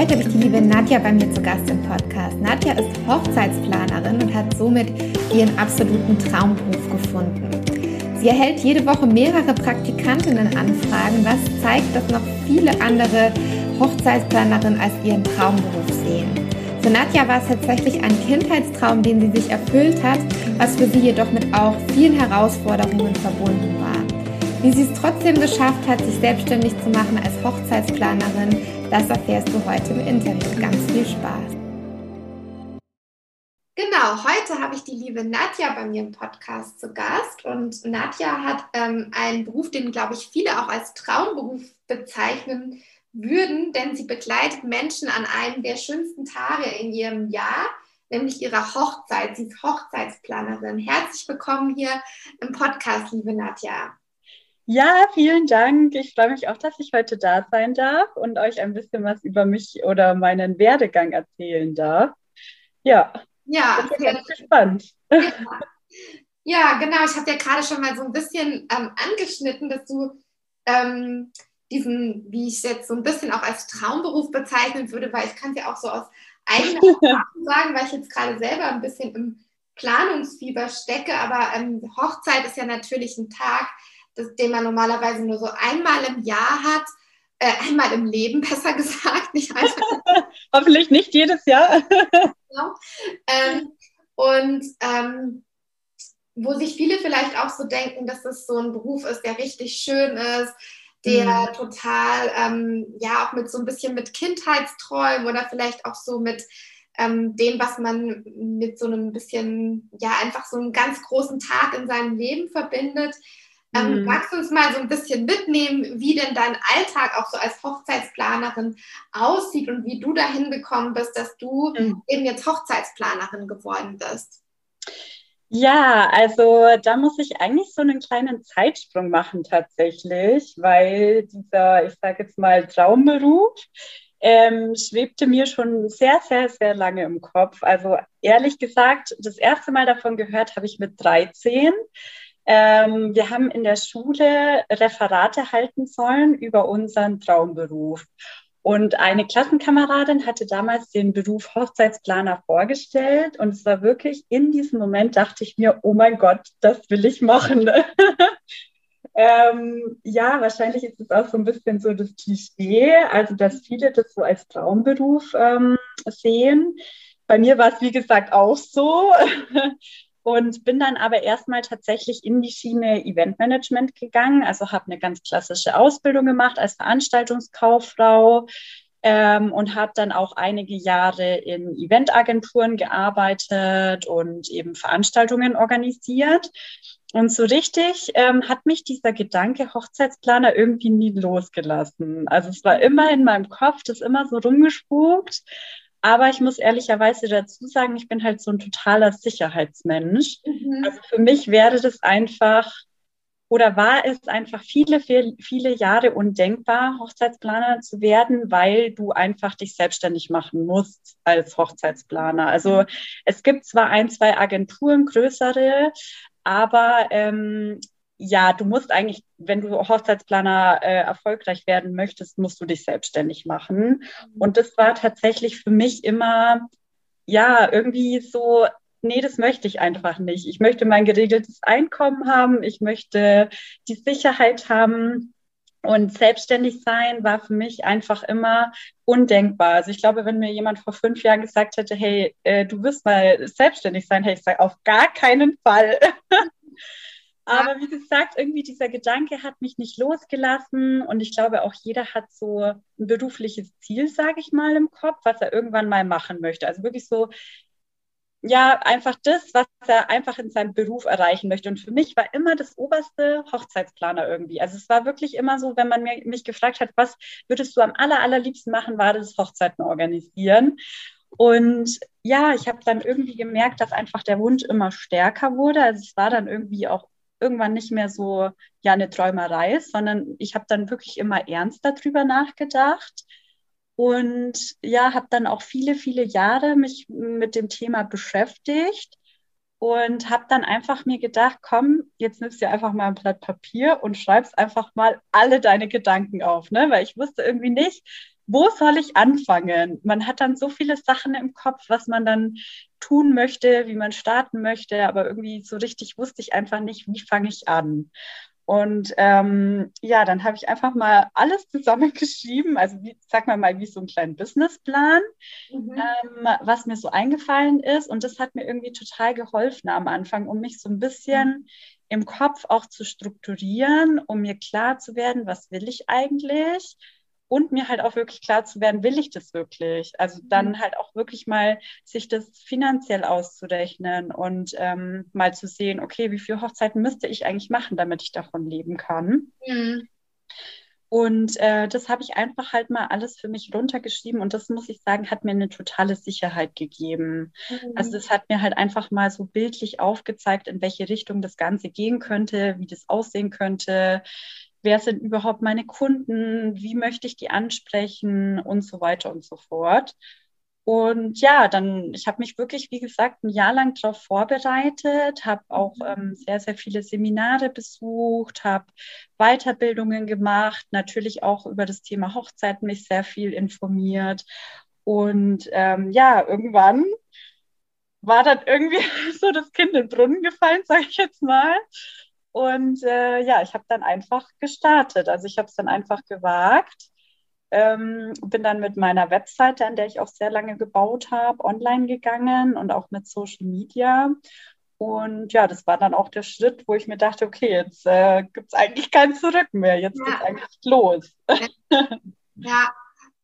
Heute habe ich die liebe Nadja bei mir zu Gast im Podcast. Nadja ist Hochzeitsplanerin und hat somit ihren absoluten Traumberuf gefunden. Sie erhält jede Woche mehrere Praktikantinnen-Anfragen, was zeigt, dass noch viele andere Hochzeitsplanerinnen als ihren Traumberuf sehen. Für Nadja war es tatsächlich ein Kindheitstraum, den sie sich erfüllt hat, was für sie jedoch mit auch vielen Herausforderungen verbunden war. Wie sie es trotzdem geschafft hat, sich selbstständig zu machen als Hochzeitsplanerin, das erfährst du heute im Interview. Ganz viel Spaß. Genau, heute habe ich die liebe Nadja bei mir im Podcast zu Gast. Und Nadja hat ähm, einen Beruf, den, glaube ich, viele auch als Traumberuf bezeichnen würden, denn sie begleitet Menschen an einem der schönsten Tage in ihrem Jahr, nämlich ihrer Hochzeit. Sie ist Hochzeitsplanerin. Herzlich willkommen hier im Podcast, liebe Nadja. Ja, vielen Dank. Ich freue mich auch, dass ich heute da sein darf und euch ein bisschen was über mich oder meinen Werdegang erzählen darf. Ja, ja ich bin ganz gespannt. Ja. ja, genau. Ich habe ja gerade schon mal so ein bisschen ähm, angeschnitten, dass du ähm, diesen, wie ich es jetzt so ein bisschen auch als Traumberuf bezeichnen würde, weil ich kann es ja auch so aus eigener Erfahrung sagen, weil ich jetzt gerade selber ein bisschen im Planungsfieber stecke, aber ähm, Hochzeit ist ja natürlich ein Tag, das, den man normalerweise nur so einmal im Jahr hat, äh, einmal im Leben besser gesagt, nicht einfach. Hoffentlich nicht jedes Jahr. genau. ähm, und ähm, wo sich viele vielleicht auch so denken, dass es so ein Beruf ist, der richtig schön ist, der mhm. total, ähm, ja, auch mit so ein bisschen mit Kindheitsträumen oder vielleicht auch so mit ähm, dem, was man mit so einem bisschen, ja, einfach so einem ganz großen Tag in seinem Leben verbindet. Ähm, mhm. Magst du uns mal so ein bisschen mitnehmen, wie denn dein Alltag auch so als Hochzeitsplanerin aussieht und wie du dahin gekommen bist, dass du mhm. eben jetzt Hochzeitsplanerin geworden bist? Ja, also da muss ich eigentlich so einen kleinen Zeitsprung machen tatsächlich, weil dieser, ich sage jetzt mal, Traumberuf ähm, schwebte mir schon sehr, sehr, sehr lange im Kopf. Also ehrlich gesagt, das erste Mal davon gehört habe ich mit 13. Ähm, wir haben in der Schule Referate halten sollen über unseren Traumberuf. Und eine Klassenkameradin hatte damals den Beruf Hochzeitsplaner vorgestellt. Und es war wirklich in diesem Moment, dachte ich mir, oh mein Gott, das will ich machen. ähm, ja, wahrscheinlich ist es auch so ein bisschen so das Klischee, also dass viele das so als Traumberuf ähm, sehen. Bei mir war es, wie gesagt, auch so. und bin dann aber erstmal tatsächlich in die Schiene Eventmanagement gegangen. Also habe eine ganz klassische Ausbildung gemacht als Veranstaltungskauffrau ähm, und habe dann auch einige Jahre in Eventagenturen gearbeitet und eben Veranstaltungen organisiert. Und so richtig ähm, hat mich dieser Gedanke Hochzeitsplaner irgendwie nie losgelassen. Also es war immer in meinem Kopf, das immer so rumgespukt. Aber ich muss ehrlicherweise dazu sagen, ich bin halt so ein totaler Sicherheitsmensch. Mhm. Also für mich wäre das einfach oder war es einfach viele, viele Jahre undenkbar, Hochzeitsplaner zu werden, weil du einfach dich selbstständig machen musst als Hochzeitsplaner. Also es gibt zwar ein, zwei Agenturen, größere, aber ähm, ja, du musst eigentlich, wenn du Hochzeitsplaner äh, erfolgreich werden möchtest, musst du dich selbstständig machen. Mhm. Und das war tatsächlich für mich immer, ja, irgendwie so, nee, das möchte ich einfach nicht. Ich möchte mein geregeltes Einkommen haben, ich möchte die Sicherheit haben. Und selbstständig sein war für mich einfach immer undenkbar. Also ich glaube, wenn mir jemand vor fünf Jahren gesagt hätte, hey, äh, du wirst mal selbstständig sein, hätte ich gesagt, auf gar keinen Fall. Aber wie gesagt, irgendwie dieser Gedanke hat mich nicht losgelassen und ich glaube auch jeder hat so ein berufliches Ziel, sage ich mal, im Kopf, was er irgendwann mal machen möchte. Also wirklich so, ja, einfach das, was er einfach in seinem Beruf erreichen möchte. Und für mich war immer das oberste Hochzeitsplaner irgendwie. Also es war wirklich immer so, wenn man mich gefragt hat, was würdest du am aller, allerliebsten machen, war das Hochzeiten organisieren. Und ja, ich habe dann irgendwie gemerkt, dass einfach der Wunsch immer stärker wurde. Also es war dann irgendwie auch irgendwann nicht mehr so ja eine Träumerei, sondern ich habe dann wirklich immer ernster darüber nachgedacht und ja, habe dann auch viele, viele Jahre mich mit dem Thema beschäftigt und habe dann einfach mir gedacht, komm, jetzt nimmst du einfach mal ein Blatt Papier und schreibst einfach mal alle deine Gedanken auf, ne? Weil ich wusste irgendwie nicht, wo soll ich anfangen? Man hat dann so viele Sachen im Kopf, was man dann tun möchte, wie man starten möchte, aber irgendwie so richtig wusste ich einfach nicht, wie fange ich an. Und ähm, ja, dann habe ich einfach mal alles zusammengeschrieben, also wie, sag mal mal wie so ein kleinen Businessplan, mhm. ähm, was mir so eingefallen ist. Und das hat mir irgendwie total geholfen am Anfang, um mich so ein bisschen mhm. im Kopf auch zu strukturieren, um mir klar zu werden, was will ich eigentlich und mir halt auch wirklich klar zu werden, will ich das wirklich? Also dann mhm. halt auch wirklich mal sich das finanziell auszurechnen und ähm, mal zu sehen, okay, wie viele Hochzeiten müsste ich eigentlich machen, damit ich davon leben kann. Mhm. Und äh, das habe ich einfach halt mal alles für mich runtergeschrieben und das muss ich sagen, hat mir eine totale Sicherheit gegeben. Mhm. Also das hat mir halt einfach mal so bildlich aufgezeigt, in welche Richtung das Ganze gehen könnte, wie das aussehen könnte, wer sind überhaupt meine Kunden, wie möchte ich die ansprechen und so weiter und so fort. Und ja, dann, ich habe mich wirklich, wie gesagt, ein Jahr lang darauf vorbereitet, habe auch mhm. ähm, sehr, sehr viele Seminare besucht, habe Weiterbildungen gemacht, natürlich auch über das Thema Hochzeit mich sehr viel informiert. Und ähm, ja, irgendwann war dann irgendwie so das Kind in den Brunnen gefallen, sage ich jetzt mal. Und äh, ja, ich habe dann einfach gestartet. Also ich habe es dann einfach gewagt. Ähm, bin dann mit meiner Webseite, an der ich auch sehr lange gebaut habe, online gegangen und auch mit Social Media. Und ja, das war dann auch der Schritt, wo ich mir dachte, okay, jetzt äh, gibt es eigentlich kein Zurück mehr. Jetzt ja. geht es eigentlich los. Ja,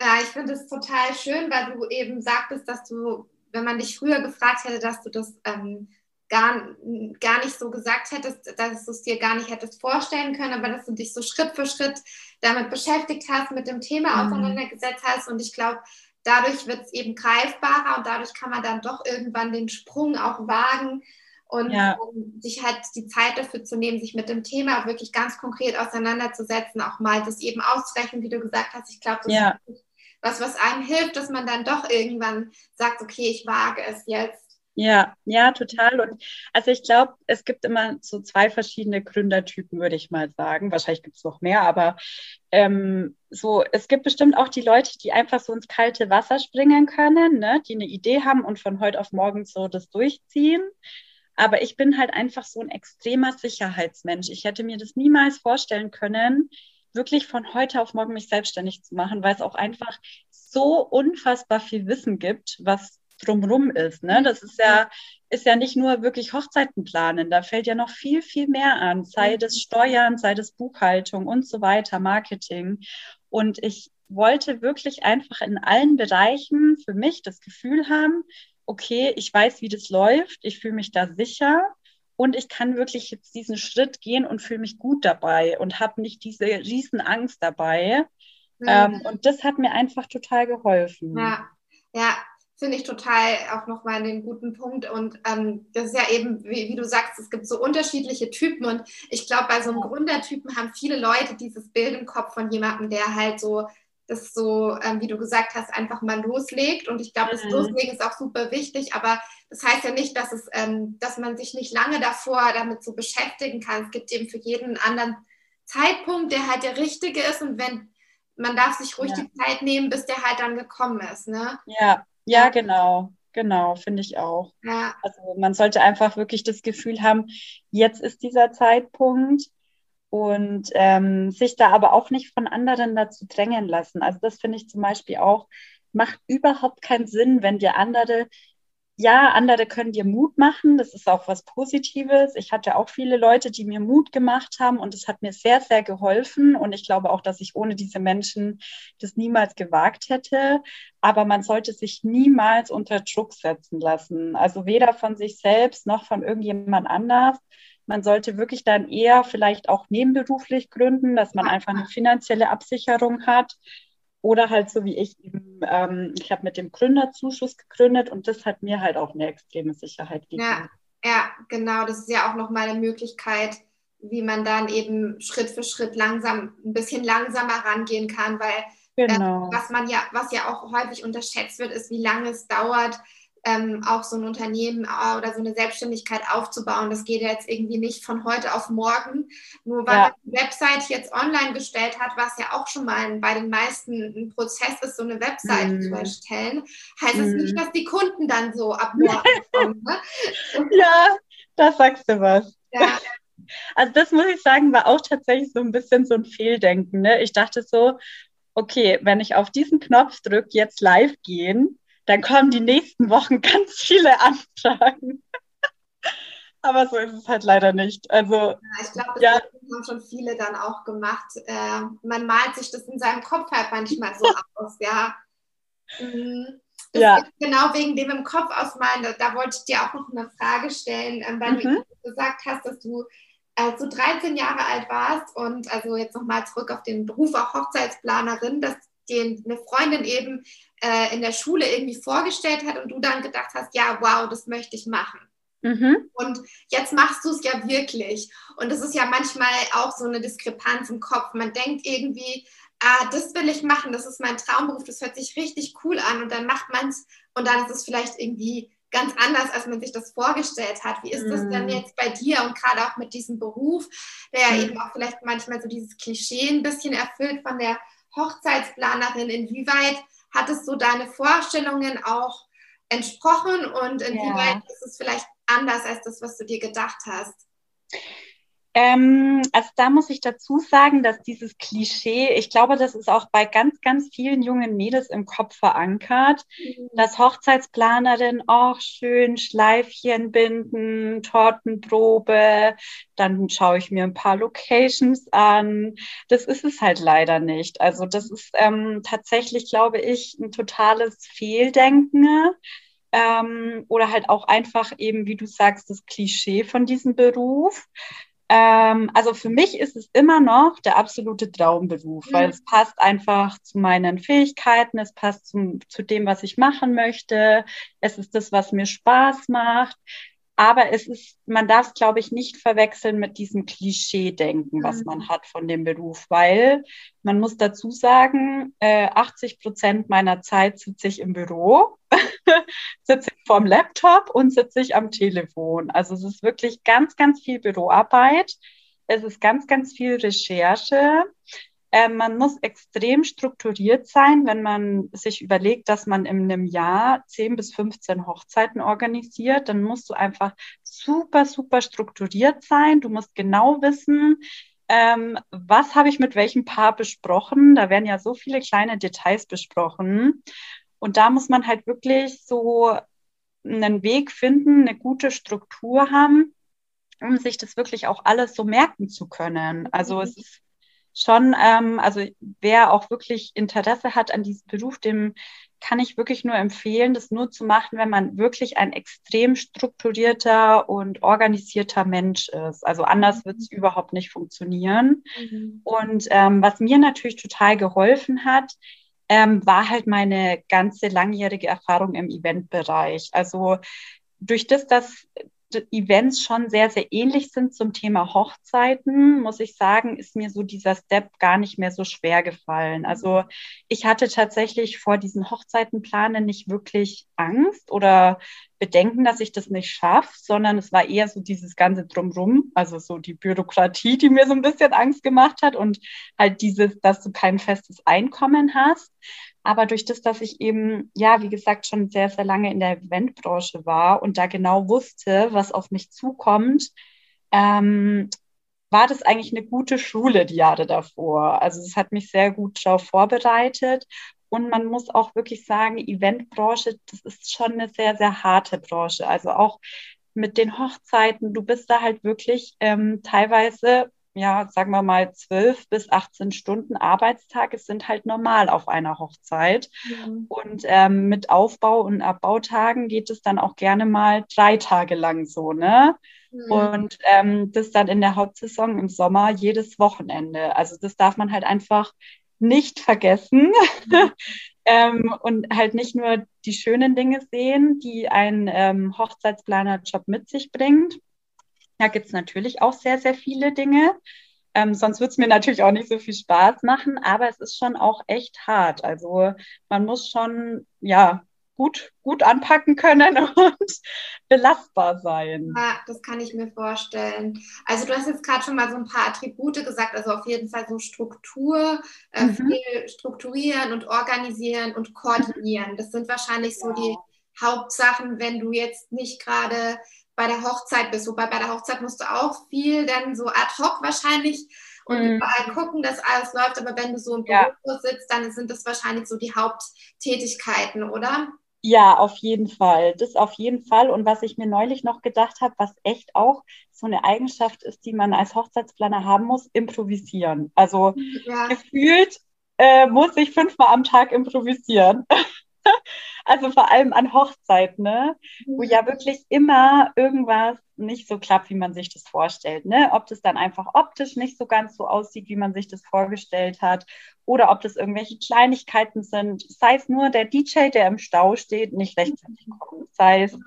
ja ich finde es total schön, weil du eben sagtest, dass du, wenn man dich früher gefragt hätte, dass du das ähm, gar, gar nicht so gesagt hättest, dass du es dir gar nicht hättest vorstellen können, aber dass du dich so Schritt für Schritt damit beschäftigt hast, mit dem Thema mhm. auseinandergesetzt hast. Und ich glaube, dadurch wird es eben greifbarer und dadurch kann man dann doch irgendwann den Sprung auch wagen und ja. um, sich halt die Zeit dafür zu nehmen, sich mit dem Thema wirklich ganz konkret auseinanderzusetzen, auch mal das eben auszurechnen, wie du gesagt hast. Ich glaube, das ja. ist was, was einem hilft, dass man dann doch irgendwann sagt, okay, ich wage es jetzt ja, ja, total. Und also ich glaube, es gibt immer so zwei verschiedene Gründertypen, würde ich mal sagen. Wahrscheinlich gibt es noch mehr, aber ähm, so, es gibt bestimmt auch die Leute, die einfach so ins kalte Wasser springen können, ne? die eine Idee haben und von heute auf morgen so das durchziehen. Aber ich bin halt einfach so ein extremer Sicherheitsmensch. Ich hätte mir das niemals vorstellen können, wirklich von heute auf morgen mich selbstständig zu machen, weil es auch einfach so unfassbar viel Wissen gibt, was drumrum ist. Ne? Das ist ja, ist ja nicht nur wirklich Hochzeiten planen, da fällt ja noch viel, viel mehr an, sei das Steuern, sei das Buchhaltung und so weiter, Marketing. Und ich wollte wirklich einfach in allen Bereichen für mich das Gefühl haben, okay, ich weiß, wie das läuft, ich fühle mich da sicher und ich kann wirklich jetzt diesen Schritt gehen und fühle mich gut dabei und habe nicht diese riesen Angst dabei. Mhm. Ähm, und das hat mir einfach total geholfen. Ja, ja, finde ich total auch nochmal den guten Punkt. Und ähm, das ist ja eben, wie, wie, du sagst, es gibt so unterschiedliche Typen. Und ich glaube, bei so einem Gründertypen haben viele Leute dieses Bild im Kopf von jemandem, der halt so, das so, ähm, wie du gesagt hast, einfach mal loslegt. Und ich glaube, das mhm. Loslegen ist auch super wichtig. Aber das heißt ja nicht, dass, es, ähm, dass man sich nicht lange davor damit so beschäftigen kann. Es gibt eben für jeden anderen Zeitpunkt, der halt der richtige ist. Und wenn man darf sich ruhig ja. die Zeit nehmen, bis der halt dann gekommen ist. Ne? Ja, ja, genau. Genau, finde ich auch. Ja. Also man sollte einfach wirklich das Gefühl haben, jetzt ist dieser Zeitpunkt und ähm, sich da aber auch nicht von anderen dazu drängen lassen. Also das finde ich zum Beispiel auch, macht überhaupt keinen Sinn, wenn dir andere ja, andere können dir Mut machen. Das ist auch was Positives. Ich hatte auch viele Leute, die mir Mut gemacht haben und es hat mir sehr, sehr geholfen. Und ich glaube auch, dass ich ohne diese Menschen das niemals gewagt hätte. Aber man sollte sich niemals unter Druck setzen lassen. Also weder von sich selbst noch von irgendjemand anders. Man sollte wirklich dann eher vielleicht auch nebenberuflich gründen, dass man einfach eine finanzielle Absicherung hat Oder halt so wie ich eben, ähm, ich habe mit dem Gründerzuschuss gegründet und das hat mir halt auch eine extreme Sicherheit gegeben. Ja, ja, genau. Das ist ja auch nochmal eine Möglichkeit, wie man dann eben Schritt für Schritt langsam, ein bisschen langsamer rangehen kann, weil genau. äh, was man ja, was ja auch häufig unterschätzt wird, ist, wie lange es dauert, ähm, auch so ein Unternehmen äh, oder so eine Selbstständigkeit aufzubauen. Das geht ja jetzt irgendwie nicht von heute auf morgen. Nur weil ja. man die Website jetzt online gestellt hat, was ja auch schon mal bei den meisten ein Prozess ist, so eine Website mm. zu erstellen, heißt mm. es nicht, mhm. dass die Kunden dann so ab morgen kommen. Ne? Ja, da sagst du was. Ja. Also das muss ich sagen, war auch tatsächlich so ein bisschen so ein Fehldenken. Ne? Ich dachte so, okay, wenn ich auf diesen Knopf drücke, jetzt live gehen, dann kommen die nächsten Wochen ganz viele Anfragen. Aber so ist es halt leider nicht. Also, ja, ich glaube, das ja. haben schon viele dann auch gemacht. Äh, man malt sich das in seinem Kopf halt manchmal so aus, ja. Mhm. Ja. genau wegen dem im Kopf ausmalen, da, da, wollte ich dir auch noch eine Frage stellen, ähm, weil mhm. du gesagt hast, dass du als du 13 Jahre alt warst und also jetzt nochmal zurück auf den Beruf auch Hochzeitsplanerin, dass den eine Freundin eben äh, in der Schule irgendwie vorgestellt hat und du dann gedacht hast, ja, wow, das möchte ich machen. Mhm. Und jetzt machst du es ja wirklich. Und das ist ja manchmal auch so eine Diskrepanz im Kopf. Man denkt irgendwie, ah, das will ich machen, das ist mein Traumberuf, das hört sich richtig cool an und dann macht man es und dann ist es vielleicht irgendwie ganz anders, als man sich das vorgestellt hat. Wie ist mm. das denn mhm. jetzt bei dir und gerade auch mit diesem Beruf, der ja mm. eben auch vielleicht manchmal so dieses Klischee ein bisschen erfüllt von der Hochzeitsplanerin? Inwieweit hat es so deine Vorstellungen auch entsprochen und inwieweit ja. ist es vielleicht anders als das, was du dir gedacht hast? Ähm, also da muss ich dazu sagen, dass dieses Klischee, ich glaube, das ist auch bei ganz, ganz vielen jungen Mädels im Kopf verankert, mhm. dass Hochzeitsplanerin auch schön Schleifchen binden, Tortenprobe, dann schaue ich mir ein paar Locations an. Das ist es halt leider nicht. Also das ist ähm, tatsächlich, glaube ich, ein totales Fehldenken. Ähm, oder halt auch einfach eben, wie du sagst, das Klischee von diesem Beruf. Ähm, also für mich ist es immer noch der absolute Traumberuf, mhm. weil es passt einfach zu meinen Fähigkeiten, es passt zum, zu dem, was ich machen möchte, es ist das, was mir Spaß macht. Aber es ist, man darf es, glaube ich, nicht verwechseln mit diesem Klischee-Denken, was man mhm. hat von dem Beruf, weil man muss dazu sagen, äh, 80 Prozent meiner Zeit sitze ich im Büro, sitze ich vorm Laptop und sitze ich am Telefon. Also es ist wirklich ganz, ganz viel Büroarbeit. Es ist ganz, ganz viel Recherche. Äh, man muss extrem strukturiert sein, wenn man sich überlegt, dass man in einem Jahr 10 bis 15 Hochzeiten organisiert. Dann musst du einfach super, super strukturiert sein. Du musst genau wissen, ähm, was habe ich mit welchem Paar besprochen. Da werden ja so viele kleine Details besprochen. Und da muss man halt wirklich so einen Weg finden, eine gute Struktur haben, um sich das wirklich auch alles so merken zu können. Also mhm. es ist schon, ähm, also wer auch wirklich Interesse hat an diesem Beruf, dem kann ich wirklich nur empfehlen, das nur zu machen, wenn man wirklich ein extrem strukturierter und organisierter Mensch ist. Also anders wird es mhm. überhaupt nicht funktionieren. Mhm. Und ähm, was mir natürlich total geholfen hat, ähm, war halt meine ganze langjährige Erfahrung im Eventbereich. Also durch das, dass Events schon sehr, sehr ähnlich sind zum Thema Hochzeiten, muss ich sagen, ist mir so dieser Step gar nicht mehr so schwer gefallen. Also ich hatte tatsächlich vor diesen Hochzeitenplanen nicht wirklich Angst oder Bedenken, dass ich das nicht schaffe, sondern es war eher so dieses ganze Drumrum, also so die Bürokratie, die mir so ein bisschen Angst gemacht hat und halt dieses, dass du kein festes Einkommen hast. Aber durch das, dass ich eben, ja, wie gesagt, schon sehr, sehr lange in der Eventbranche war und da genau wusste, was auf mich zukommt, ähm, war das eigentlich eine gute Schule die Jahre davor. Also es hat mich sehr gut darauf vorbereitet. Und man muss auch wirklich sagen, Eventbranche, das ist schon eine sehr, sehr harte Branche. Also auch mit den Hochzeiten, du bist da halt wirklich ähm, teilweise ja, sagen wir mal, 12 bis 18 Stunden Arbeitstage sind halt normal auf einer Hochzeit. Mhm. Und ähm, mit Aufbau- und Abbautagen geht es dann auch gerne mal drei Tage lang so, ne? Mhm. Und ähm, das dann in der Hauptsaison im Sommer jedes Wochenende. Also das darf man halt einfach nicht vergessen ähm, und halt nicht nur die schönen Dinge sehen, die ein ähm, Hochzeitsplaner-Job mit sich bringt. Da gibt es natürlich auch sehr, sehr viele Dinge. Ähm, sonst würde es mir natürlich auch nicht so viel Spaß machen, aber es ist schon auch echt hart. Also man muss schon, ja, gut, gut anpacken können und belastbar sein. Ja, das kann ich mir vorstellen. Also du hast jetzt gerade schon mal so ein paar Attribute gesagt, also auf jeden Fall so Struktur, äh, mhm. viel strukturieren und organisieren und koordinieren. Das sind wahrscheinlich so die Hauptsachen, wenn du jetzt nicht gerade bei der Hochzeit bist. Wobei bei der Hochzeit musst du auch viel dann so ad hoc wahrscheinlich und mhm. überall gucken, dass alles läuft. Aber wenn du so im Büro ja. sitzt, dann sind das wahrscheinlich so die Haupttätigkeiten, oder? Ja, auf jeden Fall. Das auf jeden Fall. Und was ich mir neulich noch gedacht habe, was echt auch so eine Eigenschaft ist, die man als Hochzeitsplaner haben muss, improvisieren. Also ja. gefühlt äh, muss ich fünfmal am Tag improvisieren. also vor allem an Hochzeiten, ne? wo ja mhm. wirklich immer irgendwas nicht so klappt, wie man sich das vorstellt. Ne? Ob das dann einfach optisch nicht so ganz so aussieht, wie man sich das vorgestellt hat, oder ob das irgendwelche Kleinigkeiten sind, sei es nur der DJ, der im Stau steht, nicht rechtzeitig kommt, sei es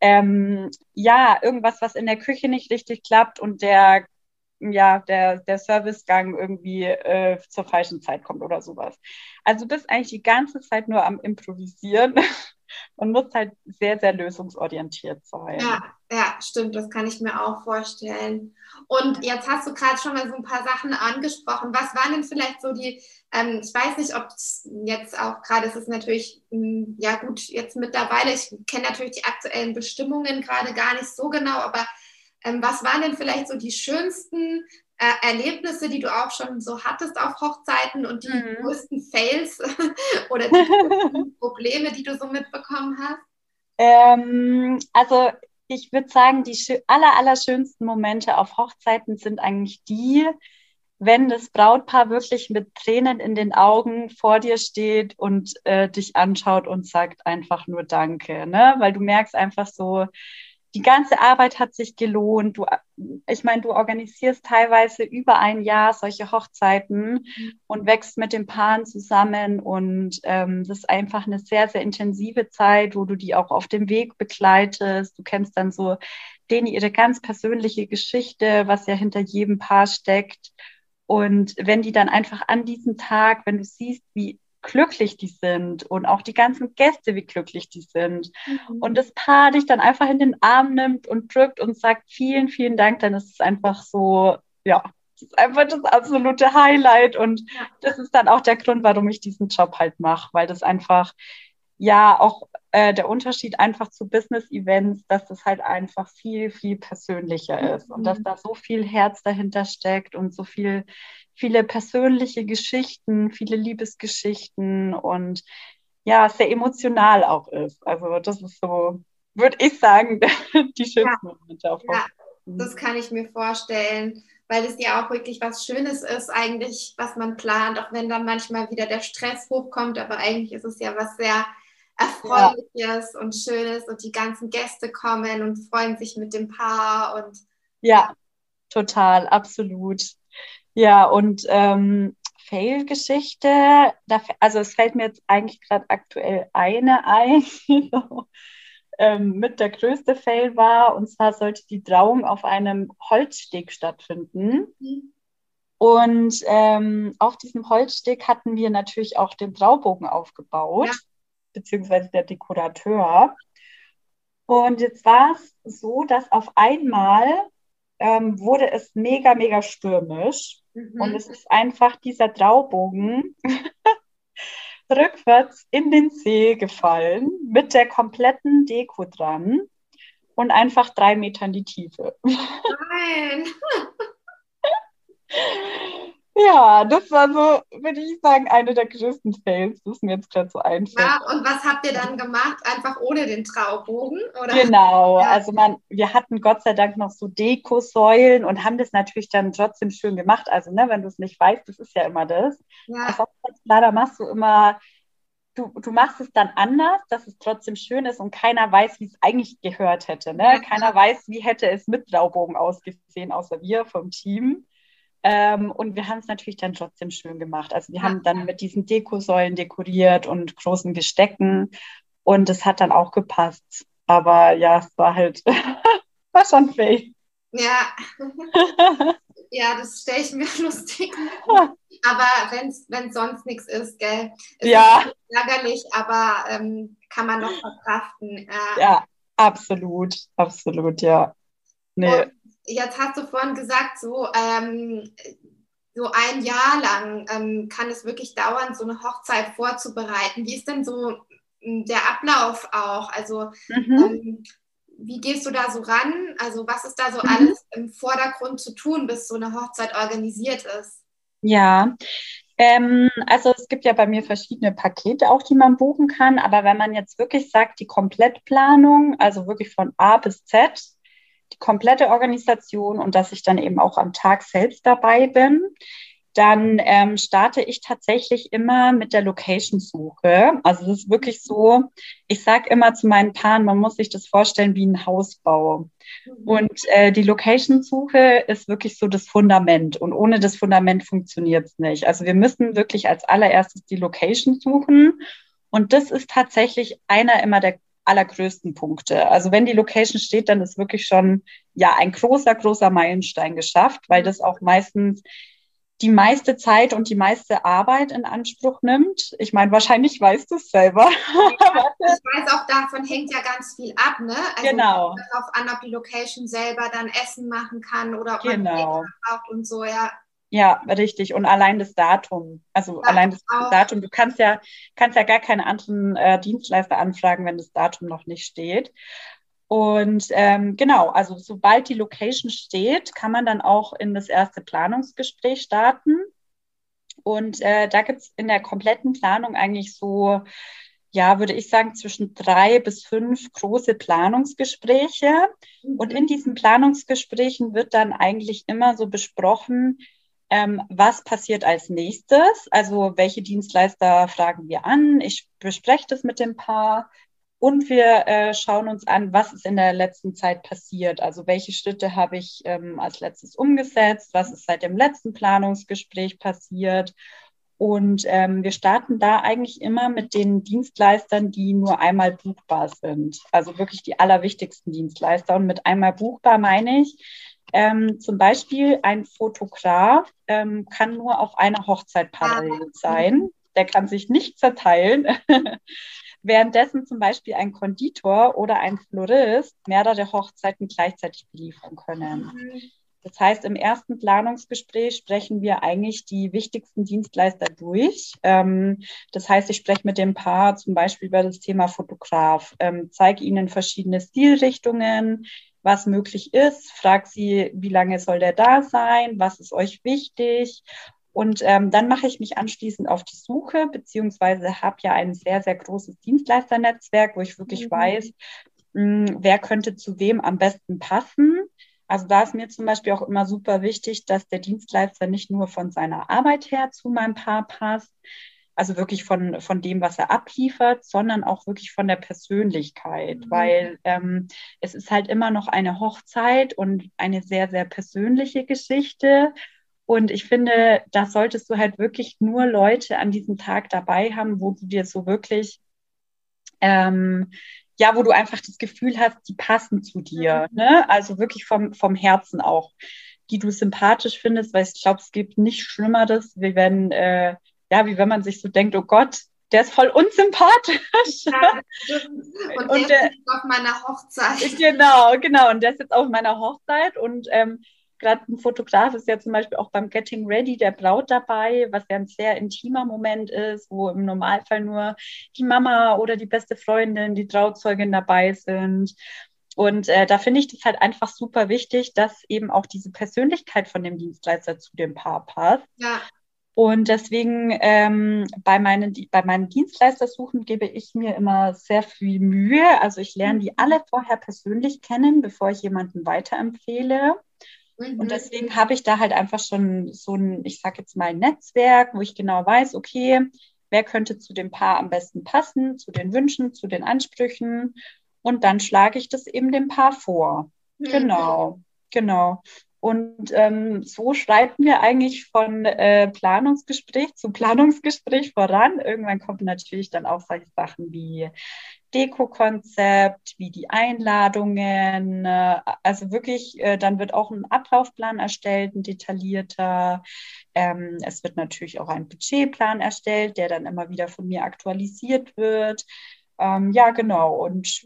ähm, ja irgendwas, was in der Küche nicht richtig klappt und der ja, der, der Servicegang irgendwie äh, zur falschen Zeit kommt oder sowas. Also du bist eigentlich die ganze Zeit nur am Improvisieren und musst halt sehr, sehr lösungsorientiert sein. Ja, ja, stimmt, das kann ich mir auch vorstellen. Und jetzt hast du gerade schon mal so ein paar Sachen angesprochen. Was waren denn vielleicht so die, ähm, ich weiß nicht, ob jetzt auch gerade, es ist natürlich, mh, hm, ja gut, jetzt mittlerweile, ich kenne natürlich die aktuellen Bestimmungen gerade gar nicht so genau, aber ähm, was waren denn vielleicht so die schönsten äh, Erlebnisse, die du auch schon so hattest auf Hochzeiten und die mhm. größten Fails oder die größten Probleme, die du so mitbekommen hast? Ähm, also ich würde sagen, die aller, aller schönsten Momente auf Hochzeiten sind eigentlich die, wenn das Brautpaar wirklich mit Tränen in den Augen vor dir steht und äh, dich anschaut und sagt einfach nur Danke, ne? Weil du merkst einfach so, die ganze Arbeit hat sich gelohnt. Du, ich meine, du organisierst teilweise über ein Jahr solche Hochzeiten und wächst mit den Paaren zusammen. Und ähm, das ist einfach eine sehr, sehr intensive Zeit, wo du die auch auf dem Weg begleitest. Du kennst dann so denen ihre ganz persönliche Geschichte, was ja hinter jedem Paar steckt. Und wenn die dann einfach an diesem Tag, wenn du siehst, wie glücklich die sind und auch die ganzen Gäste, wie glücklich die sind. Mhm. Und das Paar dich dann einfach in den Arm nimmt und drückt und sagt vielen, vielen Dank, dann ist es einfach so, ja, das ist einfach das absolute Highlight und das ist dann auch der Grund, warum ich diesen Job halt mache, weil das einfach ja auch äh, der Unterschied einfach zu Business-Events, dass das halt einfach viel, viel persönlicher ist mhm. und dass mhm. da so viel Herz dahinter steckt und so viel viele persönliche Geschichten, viele Liebesgeschichten und ja, sehr emotional auch ist. Also das ist so, würde ich sagen, die schönsten ja. Momente auf ja, das kann ich mir vorstellen, weil es ja auch wirklich was Schönes ist, eigentlich, was man plant, auch wenn dann manchmal wieder der Stress hochkommt, aber eigentlich ist es ja was sehr Erfreuliches ja. und Schönes und die ganzen Gäste kommen und freuen sich mit dem Paar und ja, total, absolut. Ja, und ähm, Fail-Geschichte, also es fällt mir jetzt eigentlich gerade aktuell eine ein, ähm, mit der größte Fail war. Und zwar sollte die Trauung auf einem Holzsteg stattfinden. Mhm. Und ähm, auf diesem Holzsteg hatten wir natürlich auch den Traubogen aufgebaut, ja. Beziehungsweise der Dekorateur. Und jetzt war es so, dass auf einmal ähm, wurde es mega, mega stürmisch. Mhm. Und es ist einfach dieser Traubogen rückwärts in den See gefallen mit der kompletten Deko dran und einfach drei Meter in die Tiefe. Nein. Ja, das war so, würde ich sagen, eine der größten Fails, das mir jetzt gerade so einfällt. Ja, und was habt ihr dann gemacht? Einfach ohne den Traubogen? Oder? Genau, ja. also man, wir hatten Gott sei Dank noch so Dekosäulen und haben das natürlich dann trotzdem schön gemacht. Also, ne, wenn du es nicht weißt, das ist ja immer das. Ja. Also, leider machst du immer, du, du machst es dann anders, dass es trotzdem schön ist und keiner weiß, wie es eigentlich gehört hätte. Ne? Ja, keiner weiß, wie hätte es mit Traubogen ausgesehen, außer wir vom Team. Ähm, und wir haben es natürlich dann trotzdem schön gemacht. Also wir haben dann mit diesen Dekosäulen dekoriert und großen Gestecken und es hat dann auch gepasst. Aber ja, es war halt, war schon fail. Ja. ja, das stelle ich mir lustig. Aber wenn sonst nichts ist, gell? Ist ja. ärgerlich, aber ähm, kann man noch verkraften. Äh, ja, absolut, absolut, ja. Nee. Und jetzt hast du vorhin gesagt, so, ähm, so ein Jahr lang ähm, kann es wirklich dauern, so eine Hochzeit vorzubereiten. Wie ist denn so hm, der Ablauf auch? Also mhm. ähm, wie gehst du da so ran? Also was ist da so mhm. alles im Vordergrund zu tun, bis so eine Hochzeit organisiert ist? Ja, ähm, also es gibt ja bei mir verschiedene Pakete auch, die man buchen kann. Aber wenn man jetzt wirklich sagt, die Komplettplanung, also wirklich von A bis Z, die komplette Organisation und dass ich dann eben auch am Tag selbst dabei bin, dann ähm, starte ich tatsächlich immer mit der Location-Suche. Also das ist wirklich so, ich sage immer zu meinen Paaren, man muss sich das vorstellen wie ein Hausbau. Mhm. Und äh, die Location-Suche ist wirklich so das Fundament. Und ohne das Fundament funktioniert es nicht. Also wir müssen wirklich als allererstes die Location suchen. Und das ist tatsächlich einer immer der allergrößten Punkte. Also wenn die Location steht, dann ist wirklich schon ja ein großer, großer Meilenstein geschafft, weil das auch meistens die meiste Zeit und die meiste Arbeit in Anspruch nimmt. Ich meine, wahrscheinlich weißt du es selber. Ja, ich weiß auch, davon hängt ja ganz viel ab, ne? Also genau. Darauf an, ob die Location selber dann Essen machen kann oder ob genau. man braucht und so, ja. Ja, richtig. Und allein das Datum. Also ja, allein das auch. Datum. Du kannst ja, kannst ja gar keine anderen äh, Dienstleister anfragen, wenn das Datum noch nicht steht. Und ähm, genau, also sobald die Location steht, kann man dann auch in das erste Planungsgespräch starten. Und äh, da gibt es in der kompletten Planung eigentlich so, ja, würde ich sagen, zwischen drei bis fünf große Planungsgespräche. Mhm. Und in diesen Planungsgesprächen wird dann eigentlich immer so besprochen, ähm, was passiert als nächstes? Also welche Dienstleister fragen wir an? Ich bespreche das mit dem Paar. Und wir äh, schauen uns an, was ist in der letzten Zeit passiert. Also welche Schritte habe ich ähm, als letztes umgesetzt? Was ist seit dem letzten Planungsgespräch passiert? Und ähm, wir starten da eigentlich immer mit den Dienstleistern, die nur einmal buchbar sind. Also wirklich die allerwichtigsten Dienstleister. Und mit einmal buchbar meine ich, ähm, zum Beispiel ein Fotograf ähm, kann nur auf einer Hochzeit parallel ah. sein. Der kann sich nicht zerteilen. Währenddessen zum Beispiel ein Konditor oder ein Florist mehrere Hochzeiten gleichzeitig beliefern können. Mhm. Das heißt, im ersten Planungsgespräch sprechen wir eigentlich die wichtigsten Dienstleister durch. Ähm, das heißt, ich spreche mit dem Paar zum Beispiel über das Thema Fotograf, ähm, zeige ihnen verschiedene Stilrichtungen, was möglich ist, frage sie, wie lange soll der da sein, was ist euch wichtig. Und ähm, dann mache ich mich anschließend auf die Suche, beziehungsweise habe ja ein sehr, sehr großes Dienstleisternetzwerk, wo ich wirklich mhm. weiß, mh, hm, wer könnte zu wem am besten passen. Also da ist mir zum Beispiel auch immer super wichtig, dass der Dienstleister nicht nur von seiner Arbeit her zu meinem Paar passt, also wirklich von, von dem, was er abliefert, sondern auch wirklich von der Persönlichkeit, mhm. weil ähm, es ist halt immer noch eine Hochzeit und eine sehr, sehr persönliche Geschichte. Und ich finde, da solltest du halt wirklich nur Leute an diesem Tag dabei haben, wo du dir so wirklich, ähm, ja, wo du einfach das Gefühl hast, die passen zu dir. Mhm. Ne? Also wirklich vom, vom Herzen auch, die du sympathisch findest, weil ich glaube, es gibt nichts Schlimmeres, wie wenn äh, ja, wie wenn man sich so denkt, oh Gott, der ist voll unsympathisch. Ja, und, und der, ist auf meiner Hochzeit. Genau, genau. Und der ist jetzt auf meiner Hochzeit und ähm, gerade ein Fotograf ist ja zum Beispiel auch beim Getting Ready der Braut dabei, was ja ein sehr intimer Moment ist, wo im Normalfall nur die Mama oder die beste Freundin, die Trauzeugin dabei sind. Und äh, da finde ich das halt einfach super wichtig, dass eben auch diese Persönlichkeit von dem Dienstleister zu dem Paar passt. Ja. Und deswegen ähm, bei, meinen, bei meinen Dienstleistersuchen gebe ich mir immer sehr viel Mühe. Also ich lerne die alle vorher persönlich kennen, bevor ich jemanden weiterempfehle. Mhm. Und deswegen habe ich da halt einfach schon so ein, ich sage jetzt mal, Netzwerk, wo ich genau weiß, okay, wer könnte zu dem Paar am besten passen, zu den Wünschen, zu den Ansprüchen. Und dann schlage ich das eben dem Paar vor. Mhm. Genau, genau. Und ähm, so schreiten wir eigentlich von äh, Planungsgespräch zu Planungsgespräch voran. Irgendwann kommen natürlich dann auch solche Sachen wie Deko-Konzept, wie die Einladungen. Äh, also wirklich, äh, dann wird auch ein Ablaufplan erstellt, ein detaillierter. Ähm, es wird natürlich auch ein Budgetplan erstellt, der dann immer wieder von mir aktualisiert wird. Ähm, ja, genau. Und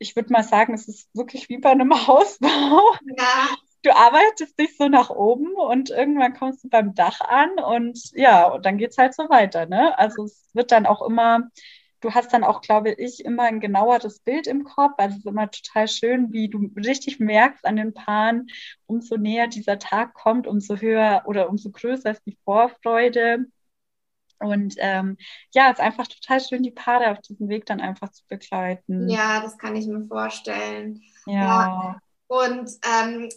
ich würde mal sagen, es ist wirklich wie bei einem Hausbau. Ja du arbeitest dich so nach oben und irgendwann kommst du beim Dach an und ja, und dann geht es halt so weiter. Ne? Also es wird dann auch immer, du hast dann auch, glaube ich, immer ein genaueres Bild im Kopf. Also es ist immer total schön, wie du richtig merkst an den Paaren, umso näher dieser Tag kommt, umso höher oder umso größer ist die Vorfreude. Und ähm, ja, es ist einfach total schön, die Paare auf diesem Weg dann einfach zu begleiten. Ja, das kann ich mir vorstellen. Ja. ja. Und ähm,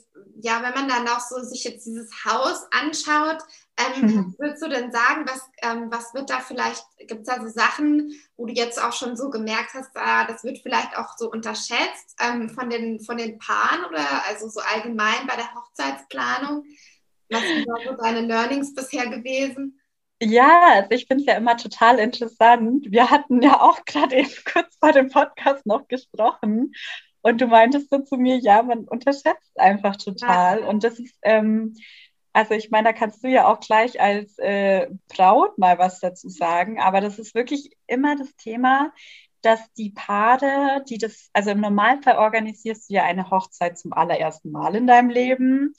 ja, wenn man dann auch so sich jetzt dieses Haus anschaut, ähm, mhm. würdest du denn sagen, was, ähm, was wird da vielleicht, gibt es da so Sachen, wo du jetzt auch schon so gemerkt hast, ah, das wird vielleicht auch so unterschätzt ähm, von, den, von den Paaren oder also so allgemein bei der Hochzeitsplanung? Was sind da so deine Learnings bisher gewesen? Ja, also ich finde es ja immer total interessant. Wir hatten ja auch gerade eben kurz vor dem Podcast noch gesprochen. Und du meintest so zu mir, ja, man unterschätzt einfach total. Ja. Und das ist, ähm, also ich meine, da kannst du ja auch gleich als äh, Braut mal was dazu sagen, aber das ist wirklich immer das Thema, dass die Paare, die das, also im Normalfall organisierst du ja eine Hochzeit zum allerersten Mal in deinem Leben.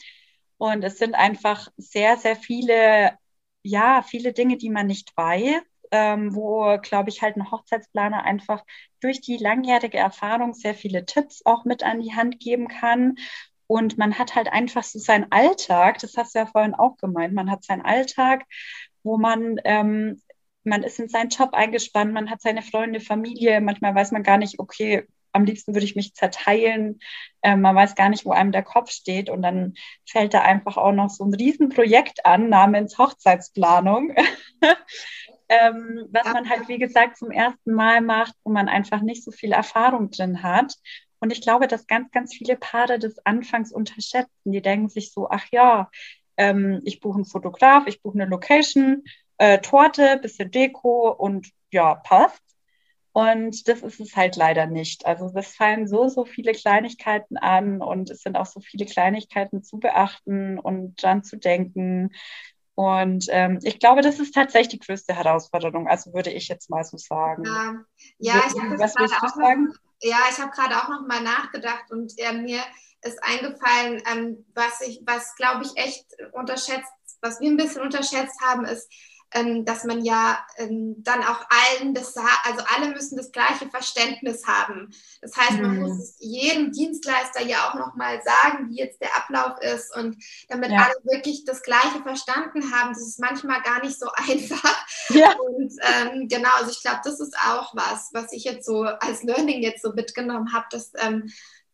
Und es sind einfach sehr, sehr viele, ja, viele Dinge, die man nicht weiß ähm, wo, glaube ich, halt ein Hochzeitsplaner einfach durch die langjährige Erfahrung sehr viele Tipps auch mit an die Hand geben kann. Und man hat halt einfach so seinen Alltag, das hast du ja vorhin auch gemeint, man hat seinen Alltag, wo man, ähm, man ist in seinen Job eingespannt, man hat seine Freunde, Familie, manchmal weiß man gar nicht, okay, am liebsten würde ich mich zerteilen. Ähm, man weiß gar nicht, wo einem der Kopf steht. Und dann fällt da einfach auch noch so ein Riesenprojekt an, namens Hochzeitsplanung. ähm, was man halt, wie gesagt, zum ersten Mal macht, wo man einfach nicht so viel Erfahrung drin hat. Und ich glaube, dass ganz, ganz viele Paare das anfangs unterschätzen. Die denken sich so, ach ja, ähm, ich buche einen Fotograf, ich buche eine Location, äh, Torte, bisschen Deko und ja, passt. Und das ist es halt leider nicht. Also es fallen so, so viele Kleinigkeiten an und es sind auch so viele Kleinigkeiten zu beachten und dran zu denken. Und ähm, ich glaube, das ist tatsächlich die größte Herausforderung, also würde ich jetzt mal so sagen. Ja, ja ich habe du sagen? Noch, ja, ich gerade auch noch mal nachgedacht und äh, mir ist eingefallen, ähm, was ich, was glaube ich echt unterschätzt, was wir ein bisschen unterschätzt haben, ist, dass man ja ähm, dann auch allen das, also alle müssen das gleiche Verständnis haben. Das heißt, man mhm. muss jedem Dienstleister ja auch nochmal sagen, wie jetzt der Ablauf ist und damit ja. alle wirklich das gleiche verstanden haben, das ist manchmal gar nicht so einfach. Ja. Und ähm, genau, also ich glaube, das ist auch was, was ich jetzt so als Learning jetzt so mitgenommen habe, dass ähm,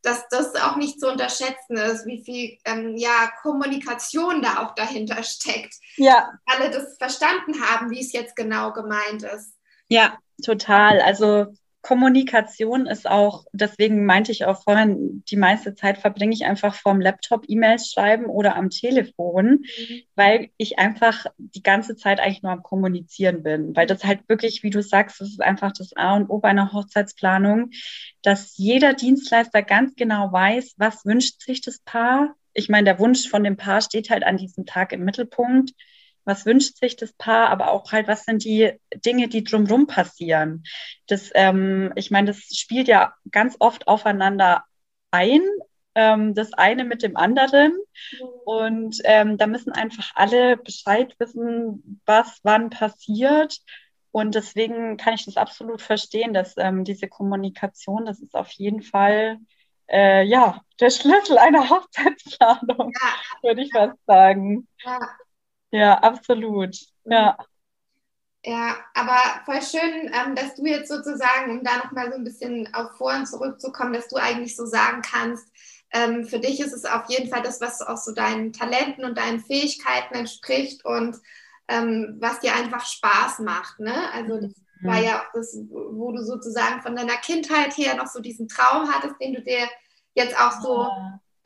dass das auch nicht zu unterschätzen ist, wie viel ähm, ja, Kommunikation da auch dahinter steckt. Ja. Alle das verstanden haben, wie es jetzt genau gemeint ist. Ja, total. Also Kommunikation ist auch, deswegen meinte ich auch vorhin, die meiste Zeit verbringe ich einfach vorm Laptop E-Mails schreiben oder am Telefon, mhm. weil ich einfach die ganze Zeit eigentlich nur am Kommunizieren bin. Weil das halt wirklich, wie du sagst, das ist einfach das A und O bei einer Hochzeitsplanung, dass jeder Dienstleister ganz genau weiß, was wünscht sich das Paar. Ich meine, der Wunsch von dem Paar steht halt an diesem Tag im Mittelpunkt was wünscht sich das Paar, aber auch halt, was sind die Dinge, die drumherum passieren. Das, ähm, ich meine, das spielt ja ganz oft aufeinander ein, ähm, das eine mit dem anderen. Und ähm, da müssen einfach alle Bescheid wissen, was wann passiert. Und deswegen kann ich das absolut verstehen, dass ähm, diese Kommunikation, das ist auf jeden Fall äh, ja der Schlüssel einer Hochzeitsplanung, ja. würde ich fast sagen. Ja. Ja, absolut. Ja. Ja, aber voll schön, ähm, dass du jetzt sozusagen, um da nochmal so ein bisschen auf vorhin zurückzukommen, dass du eigentlich so sagen kannst, ähm, für dich ist es auf jeden Fall das, was auch so deinen Talenten und deinen Fähigkeiten entspricht und ähm, was dir einfach Spaß macht. Ne? Also das mhm. war ja auch das, wo du sozusagen von deiner Kindheit her noch so diesen Traum hattest, den du dir jetzt auch so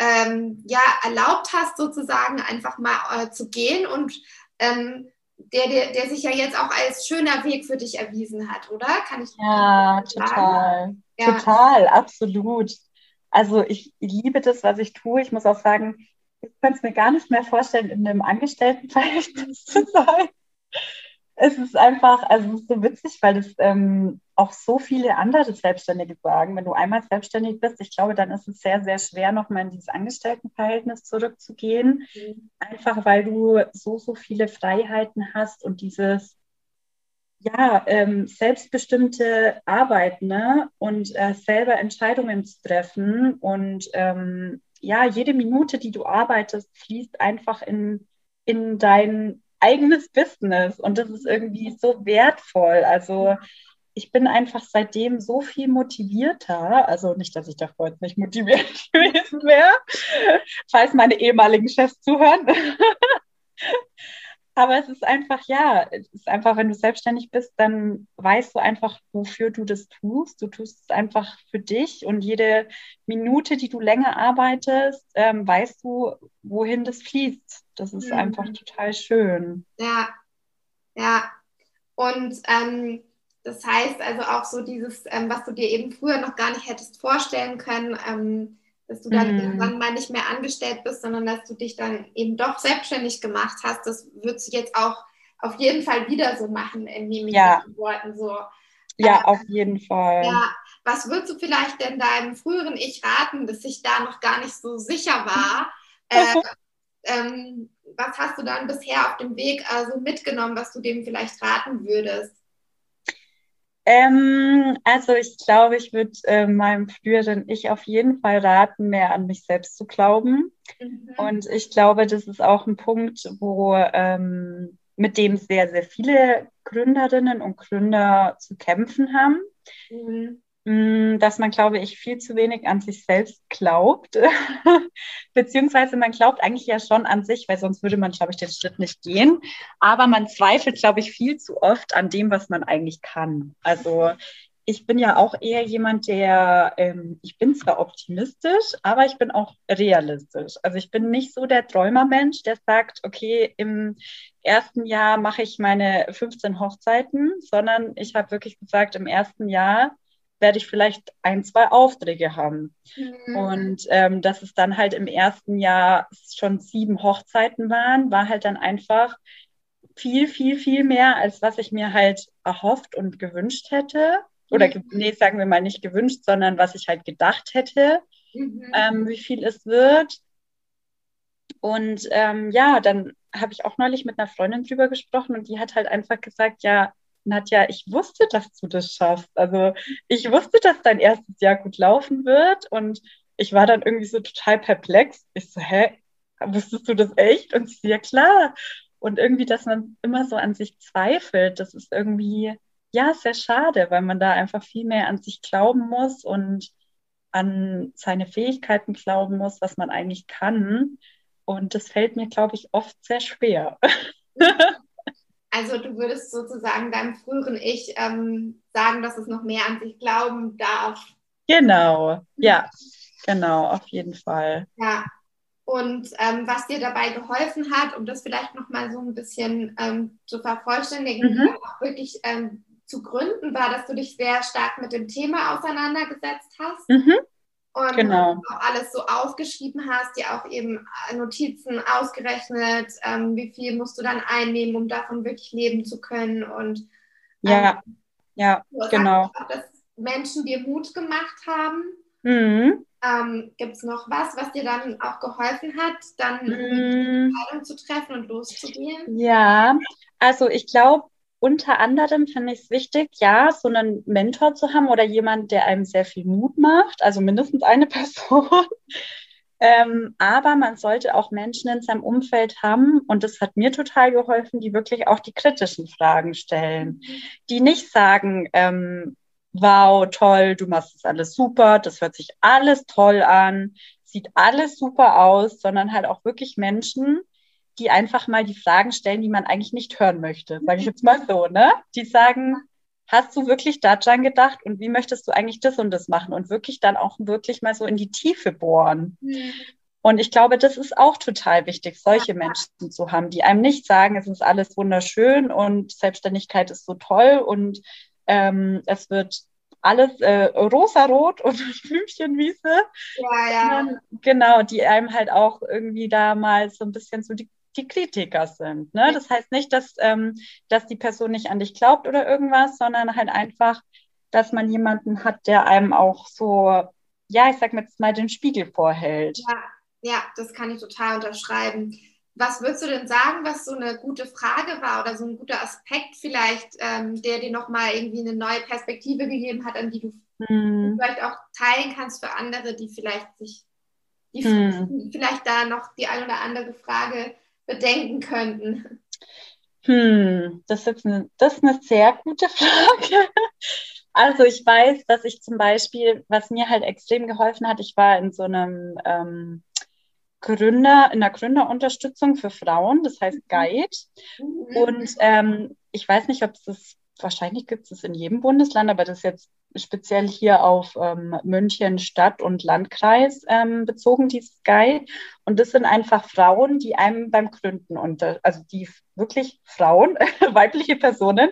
ähm, ja erlaubt hast, sozusagen einfach mal äh, zu gehen und ähm, der, der, der sich ja jetzt auch als schöner Weg für dich erwiesen hat, oder? Kann ich Ja, total. Ja. Total, absolut. Also ich liebe das, was ich tue. Ich muss auch sagen, ich könnte es mir gar nicht mehr vorstellen, in einem Angestelltenverhältnis zu sein es ist einfach, also es ist so witzig, weil es ähm, auch so viele andere Selbstständige sagen. Wenn du einmal selbstständig bist, ich glaube, dann ist es sehr, sehr schwer, nochmal in dieses Angestelltenverhältnis zurückzugehen. Mhm. Einfach weil du so, so viele Freiheiten hast und dieses ja, ähm, selbstbestimmte Arbeit ne? und äh, selber Entscheidungen zu treffen. Und ähm, ja, jede Minute, die du arbeitest, fließt einfach in, in dein eigenes Business und das ist irgendwie so wertvoll. Also ich bin einfach seitdem so viel motivierter. Also nicht, dass ich davor jetzt nicht motiviert gewesen wäre, falls meine ehemaligen Chefs zuhören. Aber es ist einfach, ja, es ist einfach, wenn du selbstständig bist, dann weißt du einfach, wofür du das tust. Du tust es einfach für dich und jede Minute, die du länger arbeitest, ähm, weißt du, wohin das fließt. Das ist mhm. einfach total schön. Ja, ja. Und ähm, das heißt also auch so dieses, ähm, was du dir eben früher noch gar nicht hättest vorstellen können, ähm, dass du dann mhm. irgendwann mal nicht mehr angestellt bist, sondern dass du dich dann eben doch selbstständig gemacht hast. Das würdest du jetzt auch auf jeden Fall wieder so machen, ich ja. Worten so. Ja, äh, auf jeden Fall. Ja, was würdest du vielleicht denn deinem früheren Ich raten, dass ich da noch gar nicht so sicher war? Äh, ähm, was hast du dann bisher auf dem Weg also mitgenommen, was du dem vielleicht raten würdest? Ähm, also ich glaube, ich würde äh, meinem früheren Ich auf jeden Fall raten, mehr an mich selbst zu glauben. Mhm. Und ich glaube, das ist auch ein Punkt, wo ähm, mit dem sehr, sehr viele Gründerinnen und Gründer zu kämpfen haben. Mhm. Mm, dass man, glaube ich, viel zu wenig an sich selbst glaubt. Beziehungsweise man glaubt eigentlich ja schon an sich, weil sonst würde man, glaube ich, den Schritt nicht gehen. Aber man zweifelt, glaube ich, viel zu oft an dem, was man eigentlich kann. Also ich bin ja auch eher jemand, der, ähm, ich bin zwar optimistisch, aber ich bin auch realistisch. Also ich bin nicht so der Träumermensch, der sagt, okay, im ersten Jahr mache ich meine 15 Hochzeiten, sondern ich habe wirklich gesagt, im ersten Jahr werde ich vielleicht ein, zwei Aufträge haben. Mhm. Und ähm, dass es dann halt im ersten Jahr schon sieben Hochzeiten waren, war halt dann einfach viel, viel, viel mehr, als was ich mir halt erhofft und gewünscht hätte. Oder, mhm. nee, sagen wir mal nicht gewünscht, sondern was ich halt gedacht hätte, mhm. ähm, wie viel es wird. Und ähm, ja, dann habe ich auch neulich mit einer Freundin drüber gesprochen und die hat halt einfach gesagt, ja, Nadja, ich wusste, dass du das schaffst. Also ich wusste, dass dein erstes Jahr gut laufen wird und ich war dann irgendwie so total perplex. Ich so, hä, wusstest du das echt? Und sie, ja klar. Und irgendwie, dass man immer so an sich zweifelt, das ist irgendwie, ja, sehr schade, weil man da einfach viel mehr an sich glauben muss und an seine Fähigkeiten glauben muss, was man eigentlich kann. Und das fällt mir, glaube ich, oft sehr schwer. Also du würdest sozusagen deinem früheren Ich ähm, sagen, dass es noch mehr an sich glauben darf. Genau, ja, genau, auf jeden Fall. Ja. Und ähm, was dir dabei geholfen hat, um das vielleicht nochmal so ein bisschen ähm, zu vervollständigen, mhm. auch wirklich ähm, zu gründen, war, dass du dich sehr stark mit dem Thema auseinandergesetzt hast. Mhm und genau. auch alles so aufgeschrieben hast, dir auch eben Notizen ausgerechnet, ähm, wie viel musst du dann einnehmen, um davon wirklich leben zu können. Und ähm, ja, ja, genau. Auch, dass Menschen dir Mut gemacht haben. Mhm. Ähm, Gibt es noch was, was dir dann auch geholfen hat, dann mhm. eine Entscheidung zu treffen und loszugehen? Ja, also ich glaube, unter anderem finde ich es wichtig, ja, so einen Mentor zu haben oder jemand, der einem sehr viel Mut macht, also mindestens eine Person. ähm, aber man sollte auch Menschen in seinem Umfeld haben, und das hat mir total geholfen, die wirklich auch die kritischen Fragen stellen, die nicht sagen, ähm, wow, toll, du machst das alles super, das hört sich alles toll an, sieht alles super aus, sondern halt auch wirklich Menschen, die einfach mal die Fragen stellen, die man eigentlich nicht hören möchte. Sage ich jetzt mal so, ne? Die sagen, hast du wirklich daran gedacht und wie möchtest du eigentlich das und das machen und wirklich dann auch wirklich mal so in die Tiefe bohren. Mhm. Und ich glaube, das ist auch total wichtig, solche Menschen zu haben, die einem nicht sagen, es ist alles wunderschön und Selbstständigkeit ist so toll und ähm, es wird alles äh, rosarot und Blümchenwiese. Ja, ja. Genau, die einem halt auch irgendwie da mal so ein bisschen so die, die Kritiker sind. Ne? Das heißt nicht, dass, ähm, dass die Person nicht an dich glaubt oder irgendwas, sondern halt einfach, dass man jemanden hat, der einem auch so, ja, ich sag jetzt mal, den Spiegel vorhält. Ja, ja, das kann ich total unterschreiben. Was würdest du denn sagen, was so eine gute Frage war oder so ein guter Aspekt vielleicht, ähm, der dir nochmal irgendwie eine neue Perspektive gegeben hat, an die du hm. vielleicht auch teilen kannst für andere, die vielleicht sich, die hm. vielleicht da noch die eine oder andere Frage bedenken könnten? Hm, das ist, eine, das ist eine sehr gute Frage. Also ich weiß, dass ich zum Beispiel, was mir halt extrem geholfen hat, ich war in so einem ähm, Gründer, in der Gründerunterstützung für Frauen, das heißt mhm. Guide. Mhm. Und ähm, ich weiß nicht, ob es das, wahrscheinlich gibt es in jedem Bundesland, aber das ist jetzt speziell hier auf ähm, München Stadt und Landkreis ähm, bezogen, dieses Guide. Und das sind einfach Frauen, die einem beim Gründen unter, also die wirklich Frauen, weibliche Personen,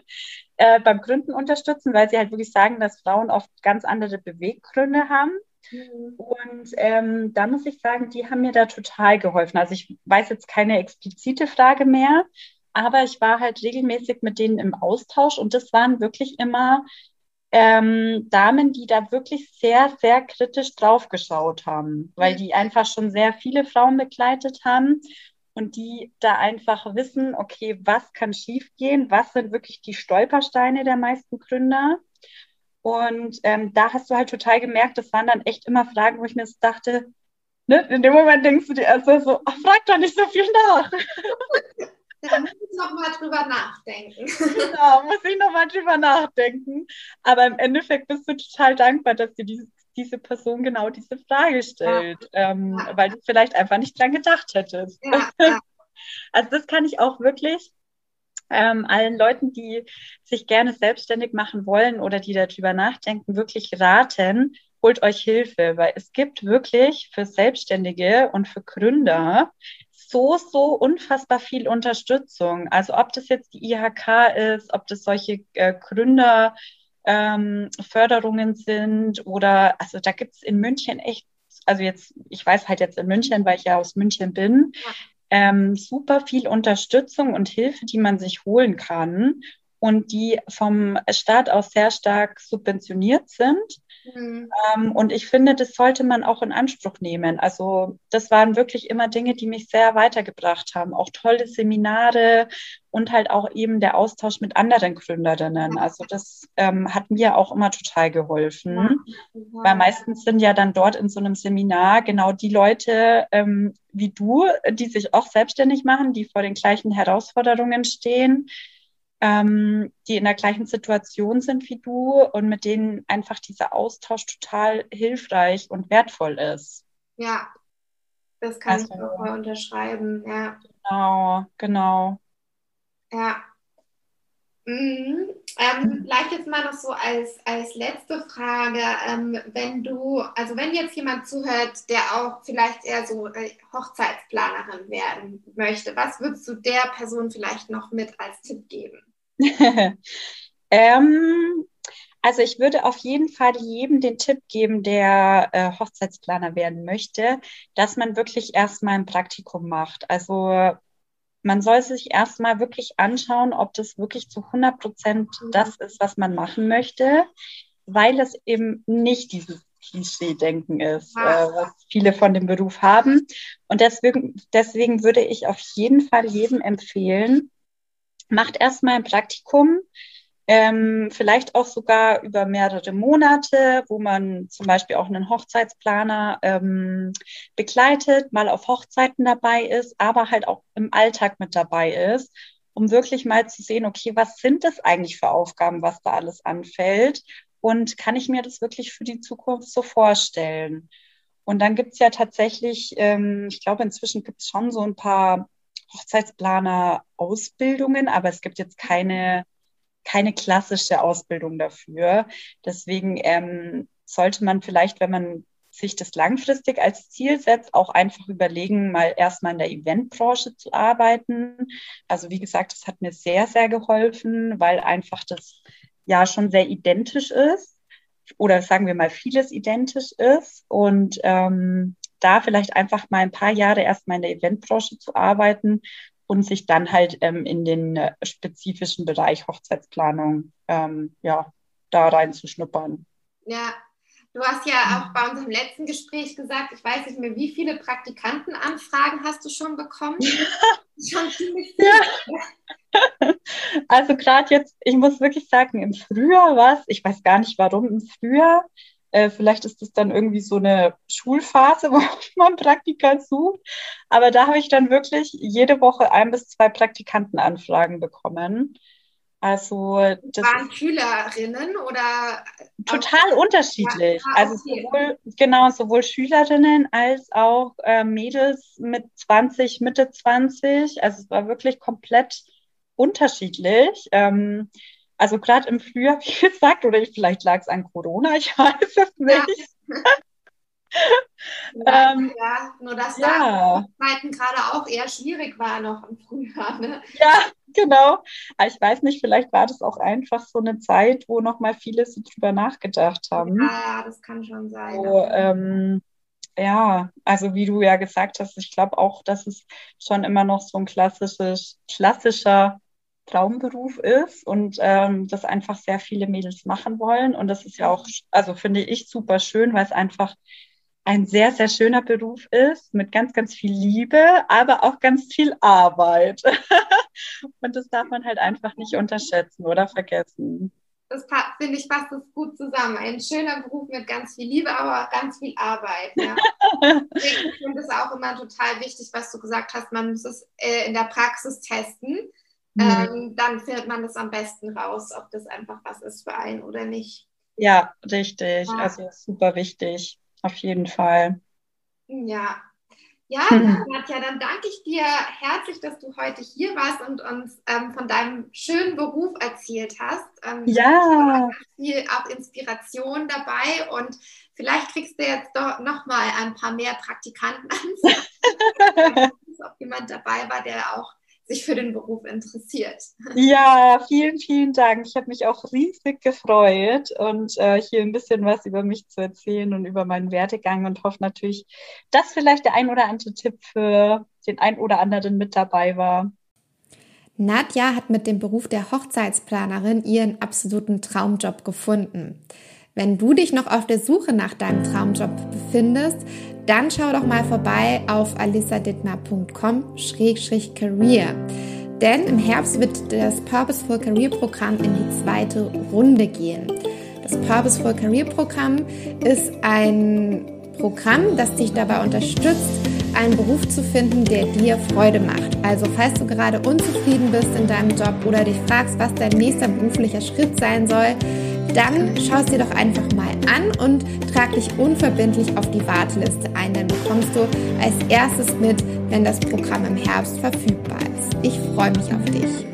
äh, beim Gründen unterstützen, weil sie halt wirklich sagen, dass Frauen oft ganz andere Beweggründe haben Mhm. Und ähm, da muss ich sagen, die haben mir da total geholfen. Also ich weiß jetzt keine explizite Frage mehr, aber ich war halt regelmäßig mit denen im Austausch und das waren wirklich immer ähm, Damen, die da wirklich sehr, sehr kritisch drauf geschaut haben, weil die einfach schon sehr viele Frauen begleitet haben und die da einfach wissen, okay, was kann schiefgehen, was sind wirklich die Stolpersteine der meisten Gründer und ähm, da hast du halt total gemerkt, das waren dann echt immer Fragen, wo ich mir dachte, ne, in dem Moment denkst du dir also so, ach, frag doch nicht so viel nach. Da muss ich nochmal drüber nachdenken. Genau, muss ich nochmal drüber nachdenken. Aber im Endeffekt bist du total dankbar, dass dir diese, diese Person genau diese Frage stellt, ja. Ähm, ja. weil du vielleicht einfach nicht dran gedacht hättest. Ja, also das kann ich auch wirklich ähm, allen Leuten, die sich gerne selbstständig machen wollen oder die darüber nachdenken, wirklich raten, holt euch Hilfe, weil es gibt wirklich für Selbstständige und für Gründer so, so unfassbar viel Unterstützung. Also ob das jetzt die IHK ist, ob das solche äh, Gründer ähm, Förderungen sind oder also da gibt es in München echt, also jetzt, ich weiß halt jetzt in München, weil ich ja aus München bin, ja ähm, super viel Unterstützung und Hilfe, die man sich holen kann und die vom Staat aus sehr stark subventioniert sind. Mhm. Ähm, und ich finde, das sollte man auch in Anspruch nehmen. Also das waren wirklich immer Dinge, die mich sehr weitergebracht haben. Auch tolle Seminare und halt auch eben der Austausch mit anderen Gründerinnen. Also das ähm, hat mir auch immer total geholfen. Ja. Weil meistens sind ja dann dort in so einem Seminar genau die Leute ähm, wie du, die sich auch selbstständig machen, die vor den gleichen Herausforderungen stehen ähm, die in der gleichen Situation sind wie du und mit denen einfach dieser Austausch total hilfreich und wertvoll ist. Ja, das kann also, ich auch mal unterschreiben, ja. Genau, genau. Ja. Mhm. Ähm, vielleicht jetzt mal noch so als, als letzte Frage, ähm, wenn du, also wenn jetzt jemand zuhört, der auch vielleicht eher so äh, Hochzeitsplanerin werden möchte, was würdest du der Person vielleicht noch mit als Tipp geben? ähm, also ich würde auf jeden Fall jedem den Tipp geben, der äh, Hochzeitsplaner werden möchte, dass man wirklich erstmal ein Praktikum macht. Also man soll sich erstmal wirklich anschauen, ob das wirklich zu 100 Prozent das ist, was man machen möchte, weil es eben nicht dieses Klischee-Denken ist, äh, was viele von dem Beruf haben. Und deswegen, deswegen würde ich auf jeden Fall jedem empfehlen, macht erstmal ein Praktikum, ähm, vielleicht auch sogar über mehrere Monate, wo man zum Beispiel auch einen Hochzeitsplaner ähm, begleitet, mal auf Hochzeiten dabei ist, aber halt auch im Alltag mit dabei ist, um wirklich mal zu sehen, okay, was sind das eigentlich für Aufgaben, was da alles anfällt und kann ich mir das wirklich für die Zukunft so vorstellen? Und dann gibt es ja tatsächlich, ähm, ich glaube, inzwischen gibt es schon so ein paar Hochzeitsplaner-Ausbildungen, aber es gibt jetzt keine, keine klassische Ausbildung dafür. Deswegen ähm, sollte man vielleicht, wenn man sich das langfristig als Ziel setzt, auch einfach überlegen, mal erstmal in der Eventbranche zu arbeiten. Also wie gesagt, das hat mir sehr, sehr geholfen, weil einfach das ja schon sehr identisch ist oder sagen wir mal vieles identisch ist und ähm, da vielleicht einfach mal ein paar Jahre erstmal in der Eventbranche zu arbeiten und sich dann halt ähm, in den äh, spezifischen Bereich Hochzeitsplanung ähm, ja da reinzuschnuppern. Ja, du hast ja auch bei unserem letzten Gespräch gesagt, ich weiß nicht mehr, wie viele Praktikantenanfragen hast du schon bekommen? schon ziemlich. Ja. Also gerade jetzt, ich muss wirklich sagen, im Frühjahr war es, ich weiß gar nicht warum, im Frühjahr äh, vielleicht ist das dann irgendwie so eine Schulphase, wo man Praktika sucht. Aber da habe ich dann wirklich jede Woche ein bis zwei Praktikantenanfragen bekommen. Also das waren Schülerinnen oder total unterschiedlich. Ja, also okay. sowohl genau sowohl Schülerinnen als auch äh, Mädels mit 20, Mitte 20. Also es war wirklich komplett unterschiedlich. Ähm, also gerade im Frühjahr, wie gesagt, oder vielleicht lag es an Corona, ich weiß es nicht. Ja. ähm, ja, nur dass ja. da gerade auch eher schwierig war noch im Frühjahr. Ne? Ja, genau. Aber ich weiß nicht, vielleicht war das auch einfach so eine Zeit, wo noch mal viele so drüber nachgedacht haben. Ja, das kann schon sein. So, ähm, ja, also wie du ja gesagt hast, ich glaube auch, dass es schon immer noch so ein klassisches, klassischer Traumberuf ist und ähm, das einfach sehr viele Mädels machen wollen. Und das ist ja auch, also finde ich super schön, weil es einfach ein sehr, sehr schöner Beruf ist mit ganz, ganz viel Liebe, aber auch ganz viel Arbeit. und das darf man halt einfach nicht unterschätzen oder vergessen. Das finde ich passt das gut zusammen. Ein schöner Beruf mit ganz viel Liebe, aber auch ganz viel Arbeit. Ja. ich finde es auch immer total wichtig, was du gesagt hast. Man muss es äh, in der Praxis testen. Ähm, dann findet man das am besten raus, ob das einfach was ist für einen oder nicht. Ja, richtig. Ja. Also super wichtig, auf jeden Fall. Ja. Ja, Nadja, dann danke ich dir herzlich, dass du heute hier warst und uns ähm, von deinem schönen Beruf erzählt hast. Ähm, ja. Viel auch Inspiration dabei und vielleicht kriegst du jetzt doch nochmal ein paar mehr Praktikanten an. ob jemand dabei war, der auch sich für den Beruf interessiert. Ja, vielen, vielen Dank. Ich habe mich auch riesig gefreut und äh, hier ein bisschen was über mich zu erzählen und über meinen Werdegang und hoffe natürlich, dass vielleicht der ein oder andere Tipp für den ein oder anderen mit dabei war. Nadja hat mit dem Beruf der Hochzeitsplanerin ihren absoluten Traumjob gefunden. Wenn du dich noch auf der Suche nach deinem Traumjob befindest, dann schau doch mal vorbei auf alisadittner.com-career. Denn im Herbst wird das Purposeful Career Programm in die zweite Runde gehen. Das Purposeful Career Programm ist ein Programm, das dich dabei unterstützt, einen Beruf zu finden, der dir Freude macht. Also falls du gerade unzufrieden bist in deinem Job oder dich fragst, was dein nächster beruflicher Schritt sein soll, dann schau es dir doch einfach mal an und trag dich unverbindlich auf die Warteliste ein. Dann bekommst du als erstes mit, wenn das Programm im Herbst verfügbar ist. Ich freue mich auf dich.